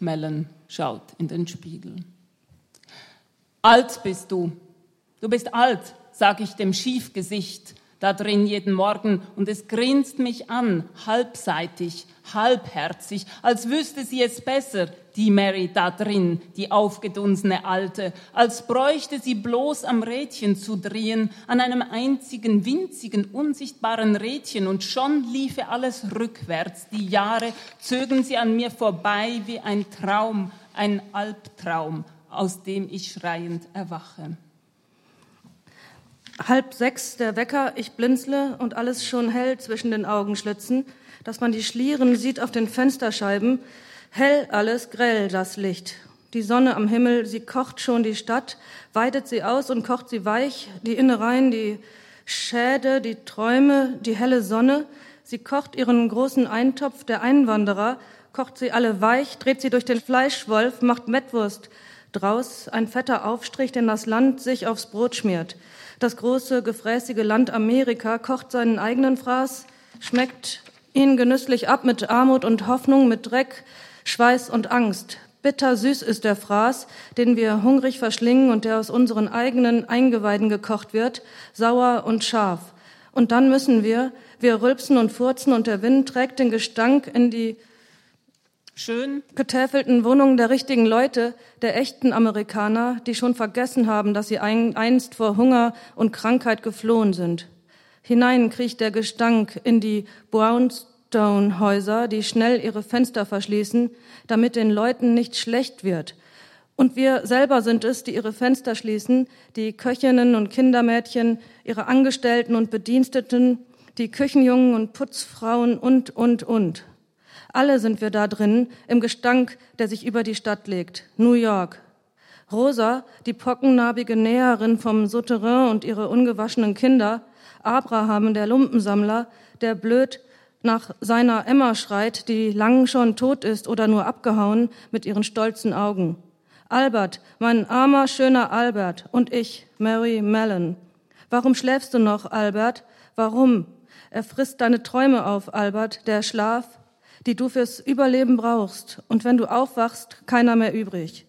Melon schaut in den Spiegel. Alt bist du. Du bist alt, sag ich dem Schiefgesicht da drin jeden Morgen und es grinst mich an, halbseitig, halbherzig, als wüsste sie es besser, die Mary da drin, die aufgedunsene Alte, als bräuchte sie bloß am Rädchen zu drehen, an einem einzigen winzigen, unsichtbaren Rädchen und schon liefe alles rückwärts. Die Jahre zögen sie an mir vorbei wie ein Traum, ein Albtraum, aus dem ich schreiend erwache. Halb sechs der Wecker, ich blinzle und alles schon hell zwischen den Augenschlitzen, dass man die Schlieren sieht auf den Fensterscheiben. Hell alles, grell das Licht. Die Sonne am Himmel, sie kocht schon die Stadt, weitet sie aus und kocht sie weich, die Innereien, die Schäde, die Träume, die helle Sonne. Sie kocht ihren großen Eintopf der Einwanderer, kocht sie alle weich, dreht sie durch den Fleischwolf, macht Mettwurst draus, ein fetter Aufstrich, den das Land sich aufs Brot schmiert. Das große, gefräßige Land Amerika kocht seinen eigenen Fraß, schmeckt ihn genüsslich ab mit Armut und Hoffnung, mit Dreck, Schweiß und Angst. Bitter süß ist der Fraß, den wir hungrig verschlingen und der aus unseren eigenen Eingeweiden gekocht wird, sauer und scharf. Und dann müssen wir, wir rülpsen und furzen und der Wind trägt den Gestank in die schön getäfelten Wohnungen der richtigen Leute, der echten Amerikaner, die schon vergessen haben, dass sie einst vor Hunger und Krankheit geflohen sind. Hinein kriecht der Gestank in die Brownstone-Häuser, die schnell ihre Fenster verschließen, damit den Leuten nicht schlecht wird. Und wir selber sind es, die ihre Fenster schließen, die Köchinnen und Kindermädchen, ihre Angestellten und Bediensteten, die Küchenjungen und Putzfrauen und, und, und. Alle sind wir da drin, im Gestank, der sich über die Stadt legt. New York. Rosa, die pockennarbige Näherin vom Souterrain und ihre ungewaschenen Kinder. Abraham, der Lumpensammler, der blöd nach seiner Emma schreit, die lang schon tot ist oder nur abgehauen mit ihren stolzen Augen. Albert, mein armer, schöner Albert und ich, Mary Mellon. Warum schläfst du noch, Albert? Warum? Er frisst deine Träume auf, Albert, der Schlaf, die du fürs Überleben brauchst. Und wenn du aufwachst, keiner mehr übrig.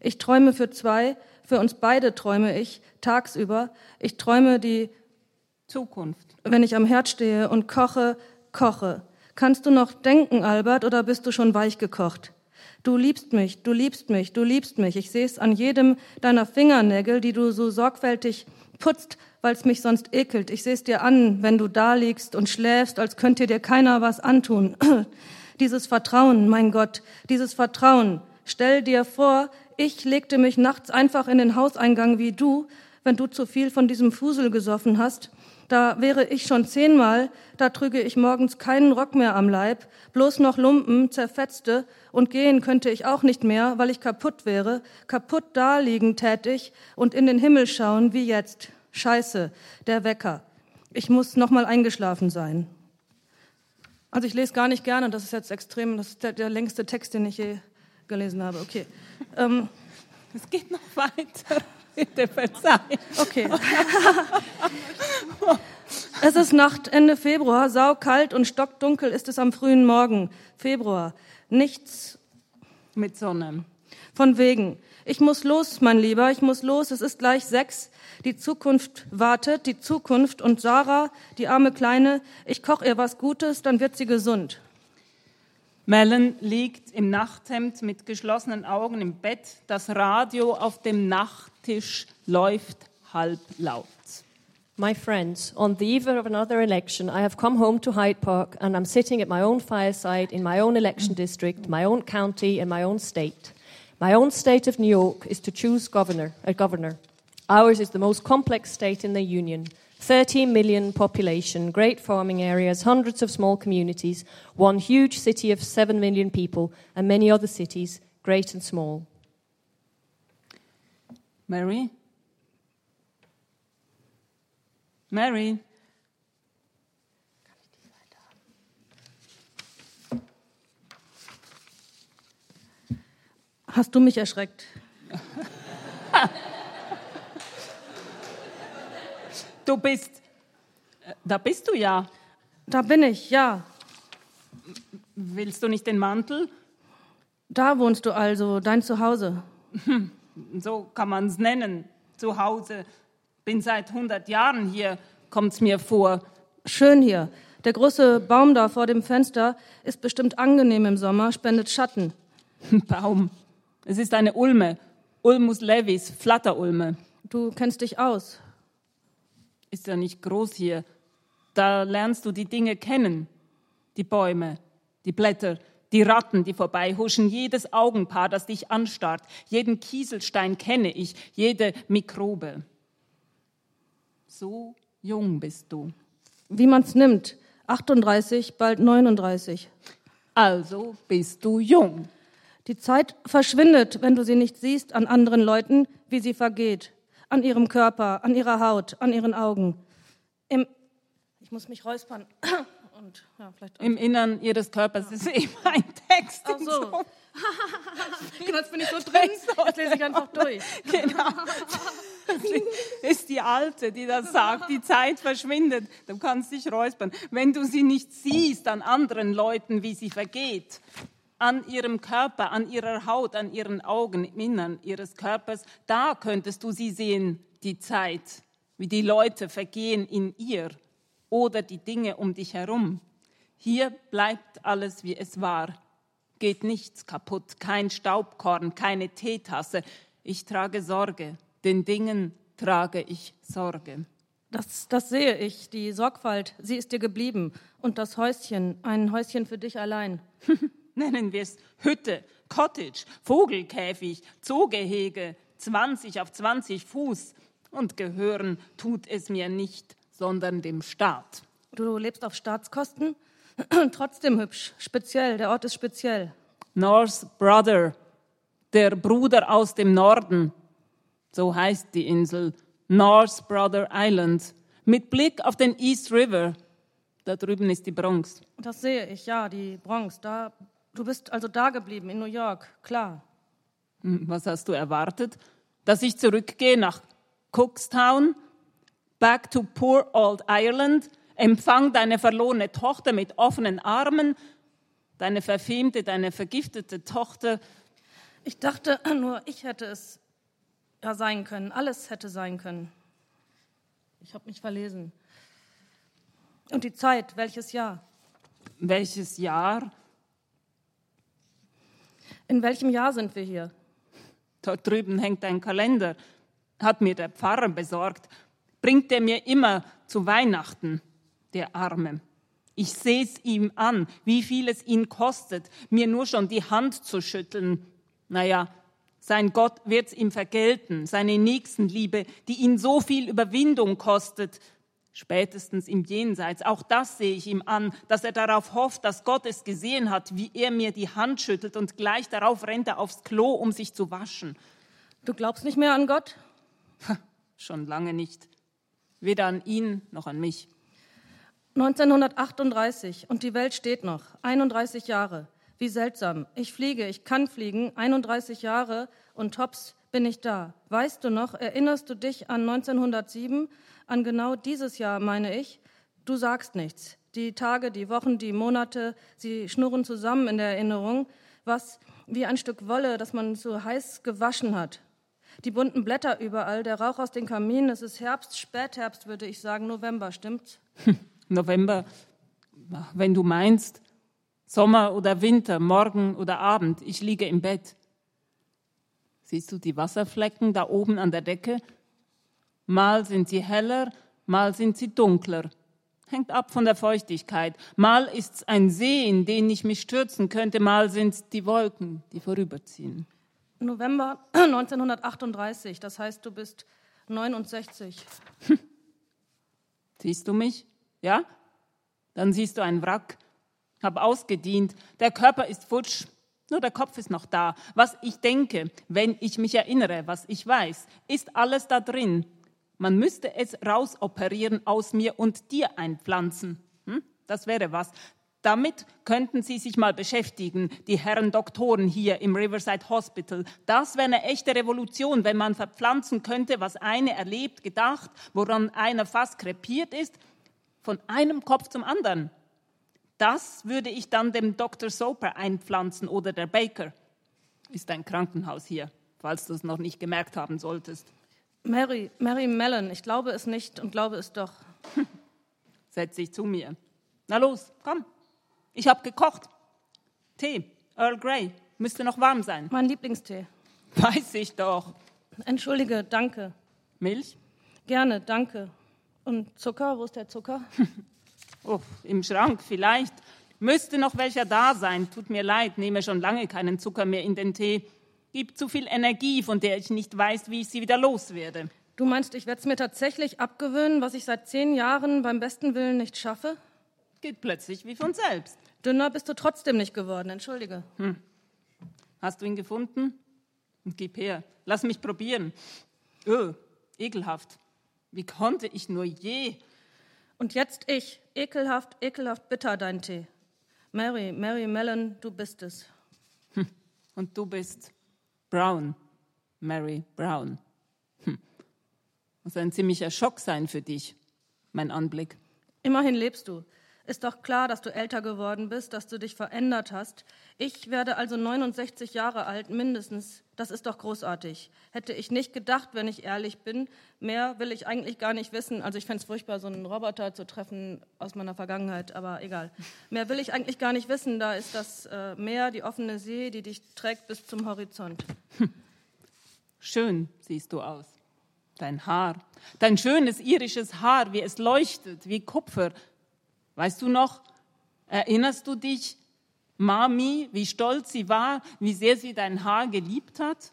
Ich träume für zwei, für uns beide träume ich tagsüber. Ich träume die Zukunft. Wenn ich am Herd stehe und koche, koche. Kannst du noch denken, Albert, oder bist du schon weich gekocht? Du liebst mich, du liebst mich, du liebst mich. Ich sehe es an jedem deiner Fingernägel, die du so sorgfältig putzt, weil es mich sonst ekelt. Ich sehe es dir an, wenn du da liegst und schläfst, als könnte dir keiner was antun. dieses Vertrauen, mein Gott, dieses Vertrauen. Stell dir vor, ich legte mich nachts einfach in den Hauseingang wie du, wenn du zu viel von diesem Fusel gesoffen hast. Da wäre ich schon zehnmal, da trüge ich morgens keinen Rock mehr am Leib, bloß noch Lumpen, zerfetzte, und gehen könnte ich auch nicht mehr, weil ich kaputt wäre, kaputt da liegen tätig und in den Himmel schauen wie jetzt. Scheiße, der Wecker. Ich muss noch mal eingeschlafen sein. Also ich lese gar nicht gerne, das ist jetzt extrem, das ist der, der längste Text, den ich je gelesen habe. Okay. Ähm, es geht noch weiter. Bitte verzeihen. Okay. es ist Nacht, Ende Februar, saukalt und stockdunkel ist es am frühen Morgen. Februar. Nichts. Mit Sonne. Von wegen. Ich muss los, mein Lieber, ich muss los. Es ist gleich sechs. Die Zukunft wartet, die Zukunft. Und Sarah, die arme Kleine, ich koche ihr was Gutes, dann wird sie gesund. Mellen liegt im Nachthemd mit geschlossenen Augen im Bett. Das Radio auf dem Nachttisch läuft halblaut. My friends, on the eve of another election, I have come home to Hyde Park and I'm sitting at my own fireside in my own election district, my own county, and my own state. My own state of New York is to choose governor, a governor. Ours is the most complex state in the Union. 13 million population, great farming areas, hundreds of small communities, one huge city of 7 million people, and many other cities, great and small. Mary? Mary? Hast du mich erschreckt? Du bist. Da bist du ja. Da bin ich, ja. Willst du nicht den Mantel? Da wohnst du also, dein Zuhause. So kann man es nennen. Zu Hause. Bin seit 100 Jahren hier, kommt's mir vor. Schön hier. Der große Baum da vor dem Fenster ist bestimmt angenehm im Sommer, spendet Schatten. Baum. Es ist eine Ulme. Ulmus levis, Flatterulme. Du kennst dich aus. Ist ja nicht groß hier. Da lernst du die Dinge kennen. Die Bäume, die Blätter, die Ratten, die vorbeihuschen, jedes Augenpaar, das dich anstarrt, jeden Kieselstein kenne ich, jede Mikrobe. So jung bist du. Wie man's nimmt. 38, bald 39. Also bist du jung. Die Zeit verschwindet, wenn du sie nicht siehst an anderen Leuten, wie sie vergeht. An ihrem Körper, an ihrer Haut, an ihren Augen. Im ich muss mich räuspern. Und, ja, Im Innern ihres Körpers ist eben ein Text. Ach so. genau, jetzt bin ich so drin, jetzt lese ich einfach durch. Genau. Das ist die Alte, die das sagt. Die Zeit verschwindet. Du kannst dich räuspern. Wenn du sie nicht siehst an anderen Leuten, wie sie vergeht, an ihrem Körper, an ihrer Haut, an ihren Augen, im Innern ihres Körpers, da könntest du sie sehen, die Zeit, wie die Leute vergehen in ihr oder die Dinge um dich herum. Hier bleibt alles, wie es war. Geht nichts kaputt, kein Staubkorn, keine Teetasse. Ich trage Sorge, den Dingen trage ich Sorge. Das, das sehe ich, die Sorgfalt, sie ist dir geblieben. Und das Häuschen, ein Häuschen für dich allein. Nennen wir es Hütte, Cottage, Vogelkäfig, Zoogehege, 20 auf 20 Fuß. Und gehören tut es mir nicht, sondern dem Staat. Du lebst auf Staatskosten? Trotzdem hübsch, speziell, der Ort ist speziell. North Brother, der Bruder aus dem Norden, so heißt die Insel, North Brother Island, mit Blick auf den East River. Da drüben ist die Bronx. Das sehe ich, ja, die Bronx. Da, du bist also da geblieben, in New York, klar. Hm, Was hast du erwartet? Dass ich zurückgehe nach Cookstown, back to poor old Ireland, empfang deine verlorene Tochter mit offenen Armen, deine verfemte, deine vergiftete Tochter. Ich dachte nur, ich hätte es ja sein können. Alles hätte sein können. Ich habe mich verlesen. Und die Zeit, welches Jahr? Welches Jahr? In welchem Jahr sind wir hier? Dort drüben hängt ein Kalender, hat mir der Pfarrer besorgt, bringt er mir immer zu Weihnachten, der Arme. Ich seh's ihm an, wie viel es ihn kostet, mir nur schon die Hand zu schütteln. Naja, sein Gott wird's ihm vergelten, seine Nächstenliebe, die ihn so viel Überwindung kostet, spätestens im Jenseits. Auch das sehe ich ihm an, dass er darauf hofft, dass Gott es gesehen hat, wie er mir die Hand schüttelt und gleich darauf rennt er aufs Klo, um sich zu waschen. Du glaubst nicht mehr an Gott? Schon lange nicht. Weder an ihn noch an mich. 1938 und die Welt steht noch. 31 Jahre. Wie seltsam. Ich fliege, ich kann fliegen. 31 Jahre und tops bin ich da. Weißt du noch, erinnerst du dich an 1907, an genau dieses Jahr, meine ich? Du sagst nichts. Die Tage, die Wochen, die Monate, sie schnurren zusammen in der Erinnerung. Was wie ein Stück Wolle, das man so heiß gewaschen hat. Die bunten Blätter überall, der Rauch aus den Kaminen. Es ist Herbst, Spätherbst, würde ich sagen, November, stimmt's? November, wenn du meinst, Sommer oder Winter, Morgen oder Abend, ich liege im Bett. Siehst du die Wasserflecken da oben an der Decke? Mal sind sie heller, mal sind sie dunkler. Hängt ab von der Feuchtigkeit. Mal ist's ein See, in den ich mich stürzen könnte, mal sind's die Wolken, die vorüberziehen. November 1938, das heißt, du bist 69. Siehst du mich? Ja? Dann siehst du ein Wrack. Hab ausgedient. Der Körper ist futsch. Nur der Kopf ist noch da. Was ich denke, wenn ich mich erinnere, was ich weiß, ist alles da drin. Man müsste es rausoperieren aus mir und dir einpflanzen. Hm? Das wäre was. Damit könnten Sie sich mal beschäftigen, die Herren Doktoren hier im Riverside Hospital. Das wäre eine echte Revolution, wenn man verpflanzen könnte, was eine erlebt, gedacht, woran einer fast krepiert ist, von einem Kopf zum anderen. Das würde ich dann dem Dr. Soper einpflanzen oder der Baker. Ist ein Krankenhaus hier, falls du es noch nicht gemerkt haben solltest. Mary, Mary Mellon, ich glaube es nicht und glaube es doch. Setz dich zu mir. Na los, komm. Ich habe gekocht. Tee, Earl Grey, müsste noch warm sein. Mein Lieblingstee. Weiß ich doch. Entschuldige, danke. Milch? Gerne, danke. Und Zucker, wo ist der Zucker? Oh, im Schrank vielleicht. Müsste noch welcher da sein. Tut mir leid, nehme schon lange keinen Zucker mehr in den Tee. Gibt zu viel Energie, von der ich nicht weiß, wie ich sie wieder loswerde. Du meinst, ich werde es mir tatsächlich abgewöhnen, was ich seit zehn Jahren beim besten Willen nicht schaffe? Geht plötzlich wie von selbst. Dünner bist du trotzdem nicht geworden, entschuldige. Hast du ihn gefunden? Gib her, lass mich probieren. Öh, ekelhaft. Wie konnte ich nur je? Und jetzt ich. Ekelhaft, ekelhaft bitter dein Tee. Mary, Mary Mellon, du bist es. Und du bist Brown, Mary Brown. Hm. Muss ein ziemlicher Schock sein für dich, mein Anblick. Immerhin lebst du. Ist doch klar, dass du älter geworden bist, dass du dich verändert hast. Ich werde also 69 Jahre alt, mindestens. Das ist doch großartig. Hätte ich nicht gedacht, wenn ich ehrlich bin. Mehr will ich eigentlich gar nicht wissen. Also ich fände es furchtbar, so einen Roboter zu treffen aus meiner Vergangenheit, aber egal. Mehr will ich eigentlich gar nicht wissen. Da ist das äh, Meer, die offene See, die dich trägt bis zum Horizont. Schön siehst du aus. Dein Haar, dein schönes irisches Haar, wie es leuchtet, wie Kupfer. Weißt du noch, erinnerst du dich, Mami, wie stolz sie war, wie sehr sie dein Haar geliebt hat?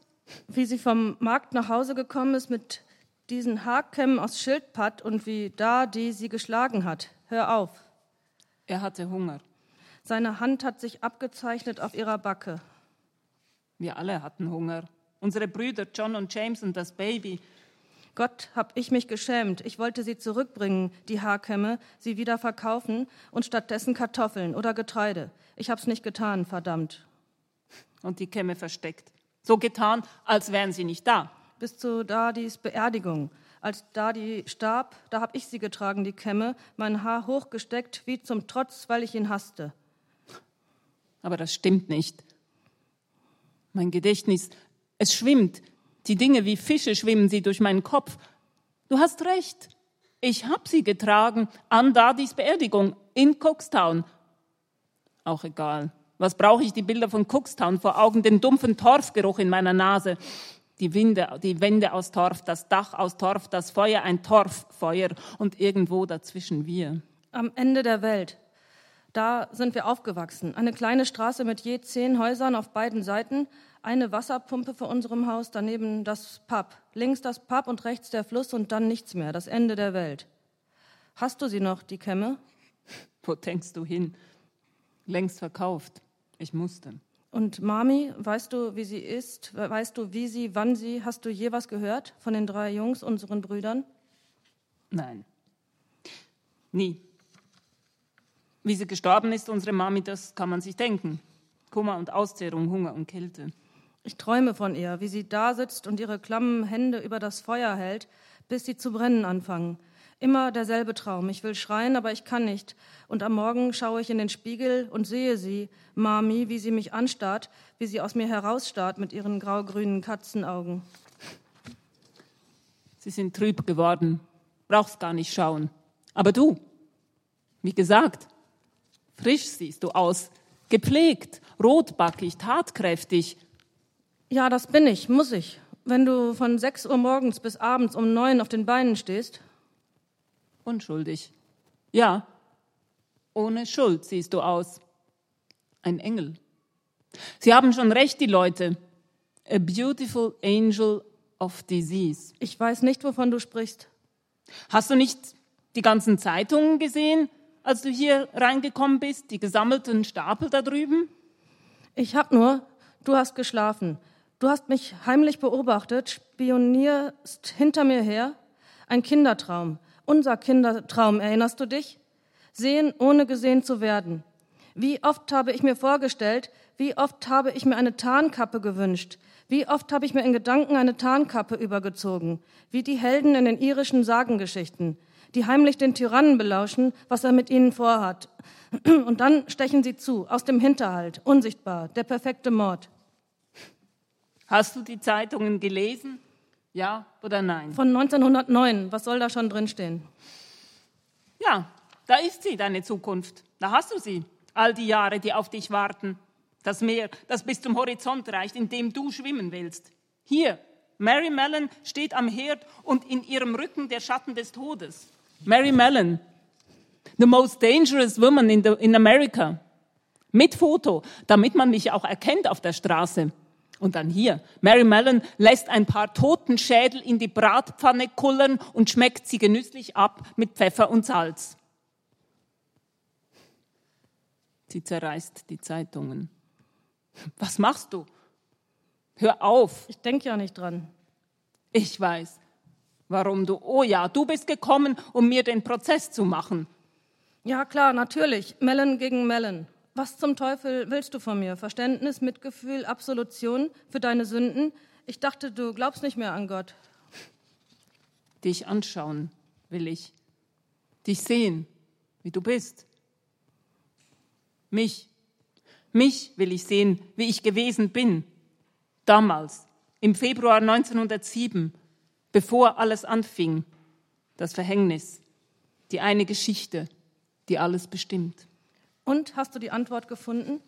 Wie sie vom Markt nach Hause gekommen ist mit diesen Haarkämmen aus Schildpatt und wie da die sie geschlagen hat. Hör auf. Er hatte Hunger. Seine Hand hat sich abgezeichnet auf ihrer Backe. Wir alle hatten Hunger. Unsere Brüder John und James und das Baby. Gott, hab ich mich geschämt. Ich wollte sie zurückbringen, die Haarkämme, sie wieder verkaufen und stattdessen Kartoffeln oder Getreide. Ich hab's nicht getan, verdammt. Und die Kämme versteckt. So getan, als wären sie nicht da. Bis zu Dadis Beerdigung. Als Dadi starb, da hab ich sie getragen, die Kämme, mein Haar hochgesteckt, wie zum Trotz, weil ich ihn hasste. Aber das stimmt nicht. Mein Gedächtnis, es schwimmt. Die Dinge wie Fische schwimmen sie durch meinen Kopf. Du hast recht. Ich hab sie getragen an Dadis Beerdigung in Cookstown. Auch egal. Was brauche ich die Bilder von Cookstown vor Augen, den dumpfen Torfgeruch in meiner Nase, die, Winde, die Wände aus Torf, das Dach aus Torf, das Feuer ein Torffeuer und irgendwo dazwischen wir. Am Ende der Welt. Da sind wir aufgewachsen. Eine kleine Straße mit je zehn Häusern auf beiden Seiten, eine Wasserpumpe vor unserem Haus, daneben das Pub. Links das Pub und rechts der Fluss und dann nichts mehr. Das Ende der Welt. Hast du sie noch, die Kämme? Wo denkst du hin? Längst verkauft. Ich musste. Und Mami, weißt du, wie sie ist? Weißt du, wie sie, wann sie? Hast du je was gehört von den drei Jungs, unseren Brüdern? Nein. Nie. Wie sie gestorben ist, unsere Mami, das kann man sich denken. Kummer und Auszehrung, Hunger und Kälte. Ich träume von ihr, wie sie da sitzt und ihre klammen Hände über das Feuer hält, bis sie zu brennen anfangen. Immer derselbe Traum. Ich will schreien, aber ich kann nicht. Und am Morgen schaue ich in den Spiegel und sehe sie, Mami, wie sie mich anstarrt, wie sie aus mir herausstarrt mit ihren grau-grünen Katzenaugen. Sie sind trüb geworden. Brauchst gar nicht schauen. Aber du, wie gesagt, frisch siehst du aus. Gepflegt, rotbackig, tatkräftig. Ja, das bin ich, muss ich. Wenn du von sechs Uhr morgens bis abends um neun auf den Beinen stehst, Unschuldig. Ja, ohne Schuld siehst du aus. Ein Engel. Sie haben schon recht, die Leute. A beautiful angel of disease. ich weiß nicht, wovon du sprichst. Hast du nicht die ganzen Zeitungen gesehen, als du hier reingekommen bist? Die gesammelten Stapel da drüben? Ich hab nur, du hast geschlafen. Du hast mich heimlich beobachtet, spionierst hinter mir her. Ein Kindertraum. Unser Kindertraum, erinnerst du dich? Sehen, ohne gesehen zu werden. Wie oft habe ich mir vorgestellt, wie oft habe ich mir eine Tarnkappe gewünscht, wie oft habe ich mir in Gedanken eine Tarnkappe übergezogen, wie die Helden in den irischen Sagengeschichten, die heimlich den Tyrannen belauschen, was er mit ihnen vorhat. Und dann stechen sie zu, aus dem Hinterhalt, unsichtbar, der perfekte Mord. Hast du die Zeitungen gelesen? Ja oder nein? Von 1909. Was soll da schon drinstehen? Ja, da ist sie, deine Zukunft. Da hast du sie. All die Jahre, die auf dich warten. Das Meer, das bis zum Horizont reicht, in dem du schwimmen willst. Hier, Mary Mellon steht am Herd und in ihrem Rücken der Schatten des Todes. Mary Mellon, the most dangerous woman in, the, in America. Mit Foto, damit man mich auch erkennt auf der Straße. Und dann hier, Mary Mellon lässt ein paar Totenschädel in die Bratpfanne kullern und schmeckt sie genüsslich ab mit Pfeffer und Salz. Sie zerreißt die Zeitungen. Was machst du? Hör auf. Ich denke ja nicht dran. Ich weiß, warum du. Oh ja, du bist gekommen, um mir den Prozess zu machen. Ja, klar, natürlich. Mellon gegen Mellon. Was zum Teufel willst du von mir? Verständnis, Mitgefühl, Absolution für deine Sünden? Ich dachte, du glaubst nicht mehr an Gott. Dich anschauen will ich. Dich sehen, wie du bist. Mich. Mich will ich sehen, wie ich gewesen bin. Damals, im Februar 1907, bevor alles anfing. Das Verhängnis. Die eine Geschichte, die alles bestimmt. Und hast du die Antwort gefunden?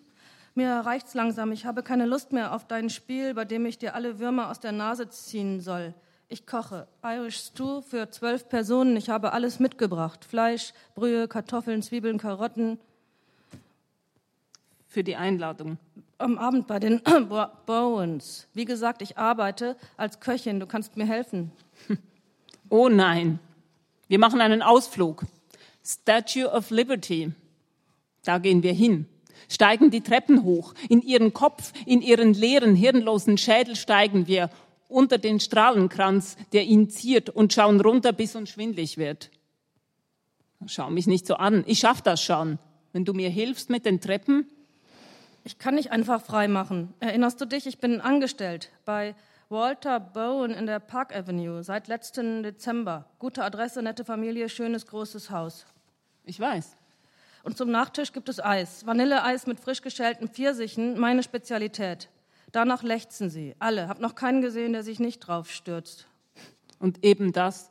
Mir reicht's langsam. Ich habe keine Lust mehr auf dein Spiel, bei dem ich dir alle Würmer aus der Nase ziehen soll. Ich koche Irish Stew für zwölf Personen. Ich habe alles mitgebracht. Fleisch, Brühe, Kartoffeln, Zwiebeln, Karotten. Für die Einladung. Am Abend bei den Bowens. Wie gesagt, ich arbeite als Köchin. Du kannst mir helfen. Oh nein. Wir machen einen Ausflug. Statue of Liberty. Da gehen wir hin, steigen die Treppen hoch. In ihren Kopf, in ihren leeren, hirnlosen Schädel steigen wir unter den Strahlenkranz, der ihn ziert, und schauen runter, bis uns schwindlig wird. Schau mich nicht so an. Ich schaff das schon. Wenn du mir hilfst mit den Treppen. Ich kann nicht einfach frei machen. Erinnerst du dich? Ich bin angestellt bei Walter Bowen in der Park Avenue seit letzten Dezember. Gute Adresse, nette Familie, schönes großes Haus. Ich weiß. Und zum Nachtisch gibt es Eis. Vanilleeis mit frisch geschälten Pfirsichen, meine Spezialität. Danach lechzen sie. Alle. Hab noch keinen gesehen, der sich nicht drauf stürzt. Und eben das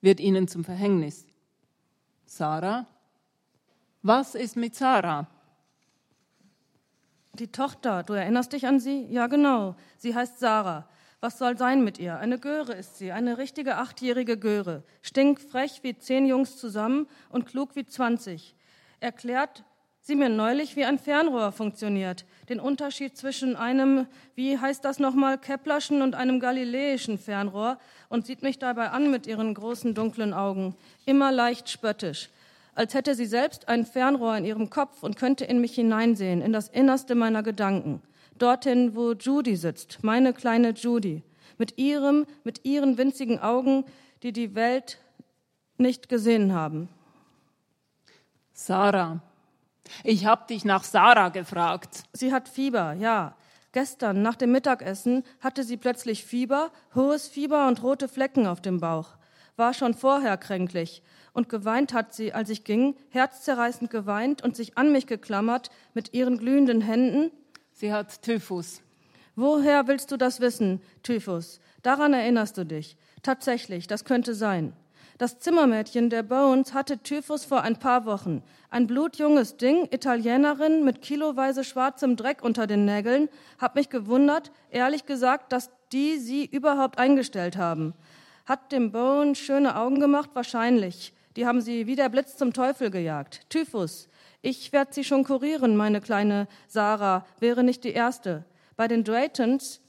wird ihnen zum Verhängnis. Sarah? Was ist mit Sarah? Die Tochter, du erinnerst dich an sie? Ja, genau. Sie heißt Sarah. Was soll sein mit ihr? Eine Göre ist sie, eine richtige achtjährige Göre. Stinkfrech wie zehn Jungs zusammen und klug wie zwanzig erklärt sie mir neulich, wie ein Fernrohr funktioniert. Den Unterschied zwischen einem, wie heißt das nochmal, Keplerschen und einem galiläischen Fernrohr und sieht mich dabei an mit ihren großen dunklen Augen, immer leicht spöttisch, als hätte sie selbst ein Fernrohr in ihrem Kopf und könnte in mich hineinsehen, in das Innerste meiner Gedanken. Dorthin, wo Judy sitzt, meine kleine Judy, mit ihrem, mit ihren winzigen Augen, die die Welt nicht gesehen haben. Sarah. Ich habe dich nach Sarah gefragt. Sie hat Fieber, ja. Gestern nach dem Mittagessen hatte sie plötzlich Fieber, hohes Fieber und rote Flecken auf dem Bauch. War schon vorher kränklich. Und geweint hat sie, als ich ging, herzzerreißend geweint und sich an mich geklammert mit ihren glühenden Händen. Sie hat Typhus. Woher willst du das wissen, Typhus? Daran erinnerst du dich. Tatsächlich, das könnte sein. Das Zimmermädchen der Bones hatte Typhus vor ein paar Wochen. Ein blutjunges Ding, Italienerin mit kiloweise schwarzem Dreck unter den Nägeln, hab mich gewundert, ehrlich gesagt, dass die sie überhaupt eingestellt haben. Hat dem Bone schöne Augen gemacht? Wahrscheinlich. Die haben sie wie der Blitz zum Teufel gejagt. Typhus. Ich werde sie schon kurieren, meine kleine Sarah, wäre nicht die erste. Bei den Draytons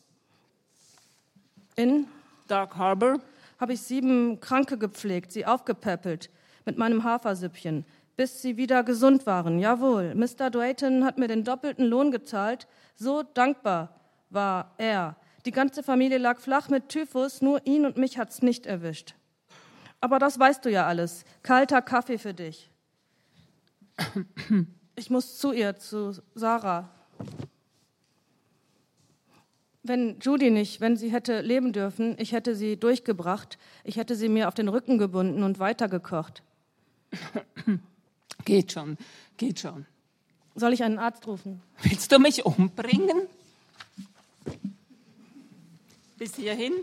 in Dark Harbor habe ich sieben Kranke gepflegt, sie aufgepäppelt mit meinem Hafersüppchen, bis sie wieder gesund waren. Jawohl, Mr. Drayton hat mir den doppelten Lohn gezahlt. So dankbar war er. Die ganze Familie lag flach mit Typhus, nur ihn und mich hat's nicht erwischt. Aber das weißt du ja alles. Kalter Kaffee für dich. Ich muss zu ihr, zu Sarah. Wenn Judy nicht, wenn sie hätte leben dürfen, ich hätte sie durchgebracht, ich hätte sie mir auf den Rücken gebunden und weitergekocht. Geht schon, geht schon. Soll ich einen Arzt rufen? Willst du mich umbringen? bis hierhin.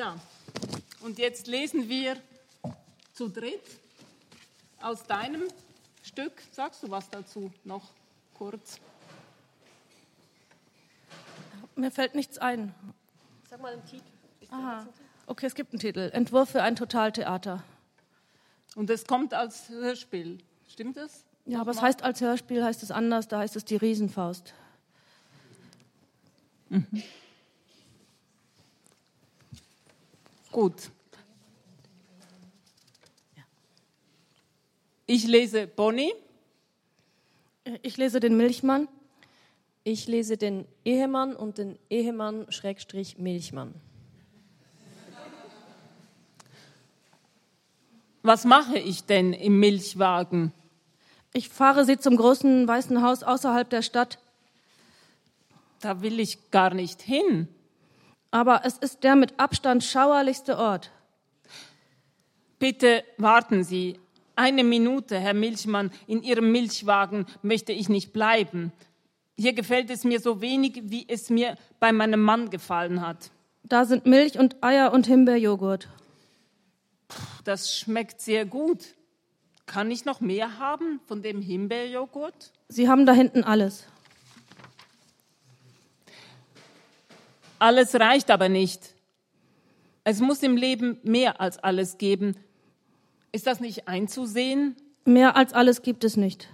Tja, und jetzt lesen wir zu dritt aus deinem Stück. Sagst du was dazu noch kurz? Mir fällt nichts ein. Sag mal den Titel. Aha. Okay, es gibt einen Titel. Entwurf für ein Totaltheater. Und es kommt als Hörspiel. Stimmt das? Ja, aber es heißt als Hörspiel, heißt es anders, da heißt es die Riesenfaust. Gut. Ich lese Bonnie. Ich lese den Milchmann. Ich lese den Ehemann und den Ehemann Schrägstrich Milchmann. Was mache ich denn im Milchwagen? Ich fahre sie zum großen weißen Haus außerhalb der Stadt. Da will ich gar nicht hin. Aber es ist der mit Abstand schauerlichste Ort. Bitte warten Sie. Eine Minute, Herr Milchmann. In Ihrem Milchwagen möchte ich nicht bleiben. Hier gefällt es mir so wenig, wie es mir bei meinem Mann gefallen hat. Da sind Milch und Eier und Himbeerjoghurt. Das schmeckt sehr gut. Kann ich noch mehr haben von dem Himbeerjoghurt? Sie haben da hinten alles. Alles reicht aber nicht. Es muss im Leben mehr als alles geben. Ist das nicht einzusehen? Mehr als alles gibt es nicht.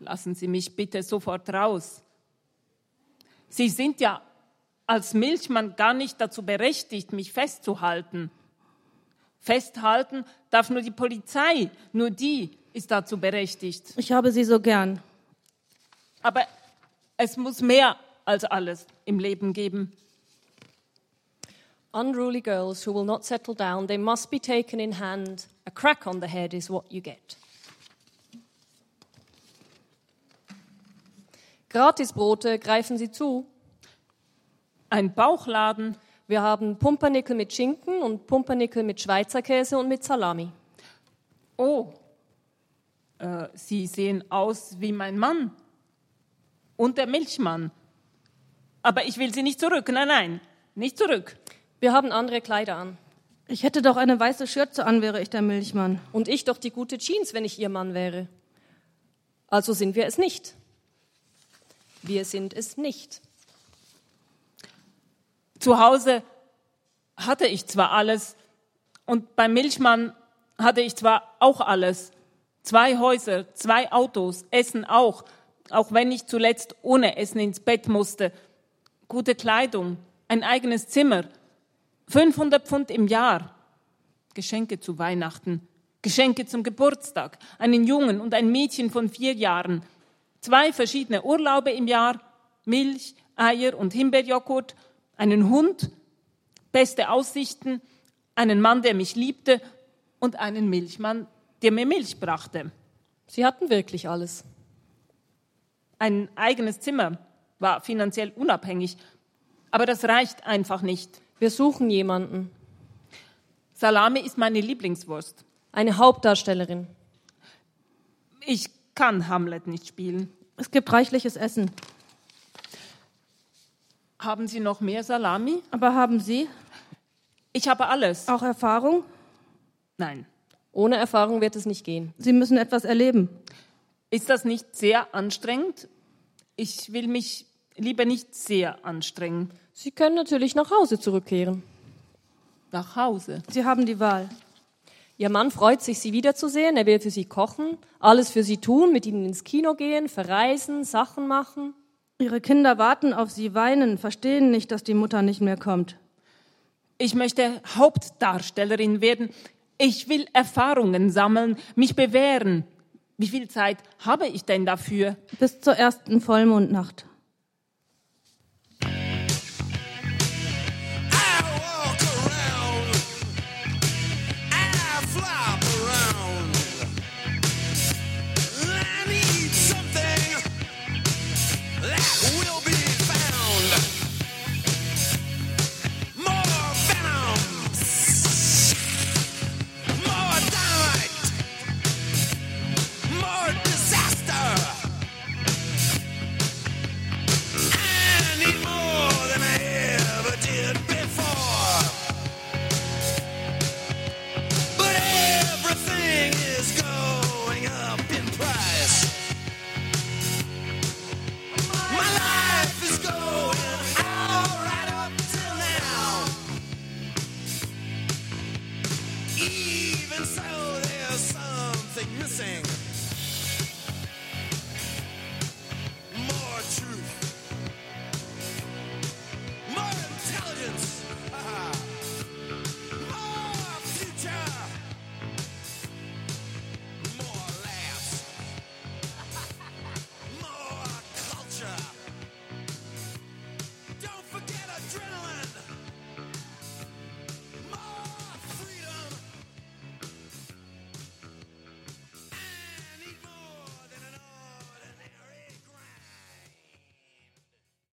Lassen Sie mich bitte sofort raus. Sie sind ja als Milchmann gar nicht dazu berechtigt, mich festzuhalten. Festhalten darf nur die Polizei, nur die ist dazu berechtigt. Ich habe sie so gern. Aber es muss mehr als alles im Leben geben. Unruly girls who will not settle down, they must be taken in hand. A crack on the head is what you get. Gratisbrote greifen Sie zu. Ein Bauchladen, Wir haben Pumpernickel mit Schinken und Pumpernickel mit Schweizer Käse und mit Salami. oh, äh, Sie sehen aus wie mein Mann und der Milchmann. Aber ich will Sie nicht zurück, nein, nein, nicht zurück. Wir haben andere Kleider an. Ich hätte doch eine weiße Schürze an, wäre ich der Milchmann. Und ich doch die gute Jeans, wenn ich Ihr Mann wäre. Also sind wir es nicht. Wir sind es nicht. Zu Hause hatte ich zwar alles und beim Milchmann hatte ich zwar auch alles. Zwei Häuser, zwei Autos, Essen auch, auch wenn ich zuletzt ohne Essen ins Bett musste. Gute Kleidung, ein eigenes Zimmer, 500 Pfund im Jahr, Geschenke zu Weihnachten, Geschenke zum Geburtstag, einen Jungen und ein Mädchen von vier Jahren, zwei verschiedene Urlaube im Jahr, Milch, Eier und Himbeerjoghurt, einen Hund, beste Aussichten, einen Mann, der mich liebte und einen Milchmann, der mir Milch brachte. Sie hatten wirklich alles. Ein eigenes Zimmer war finanziell unabhängig, aber das reicht einfach nicht. Wir suchen jemanden. Salami ist meine Lieblingswurst. Eine Hauptdarstellerin. Ich kann Hamlet nicht spielen. Es gibt reichliches Essen. Haben Sie noch mehr Salami? Aber haben Sie Ich habe alles. auch Erfahrung? Nein. Ohne Erfahrung wird es nicht gehen. Sie müssen etwas erleben. Ist das nicht sehr anstrengend? Ich will mich lieber nicht sehr anstrengen. Sie können natürlich nach Hause zurückkehren. Nach Hause. Sie haben die Wahl. Ihr Mann freut sich, Sie wiederzusehen. Er will für Sie kochen, alles für Sie tun, mit Ihnen ins Kino gehen, verreisen, Sachen machen. Ihre Kinder warten auf Sie, weinen, verstehen nicht, dass die Mutter nicht mehr kommt. Ich möchte Hauptdarstellerin werden. Ich will Erfahrungen sammeln, mich bewähren. Wie viel Zeit habe ich denn dafür? Bis zur ersten Vollmondnacht.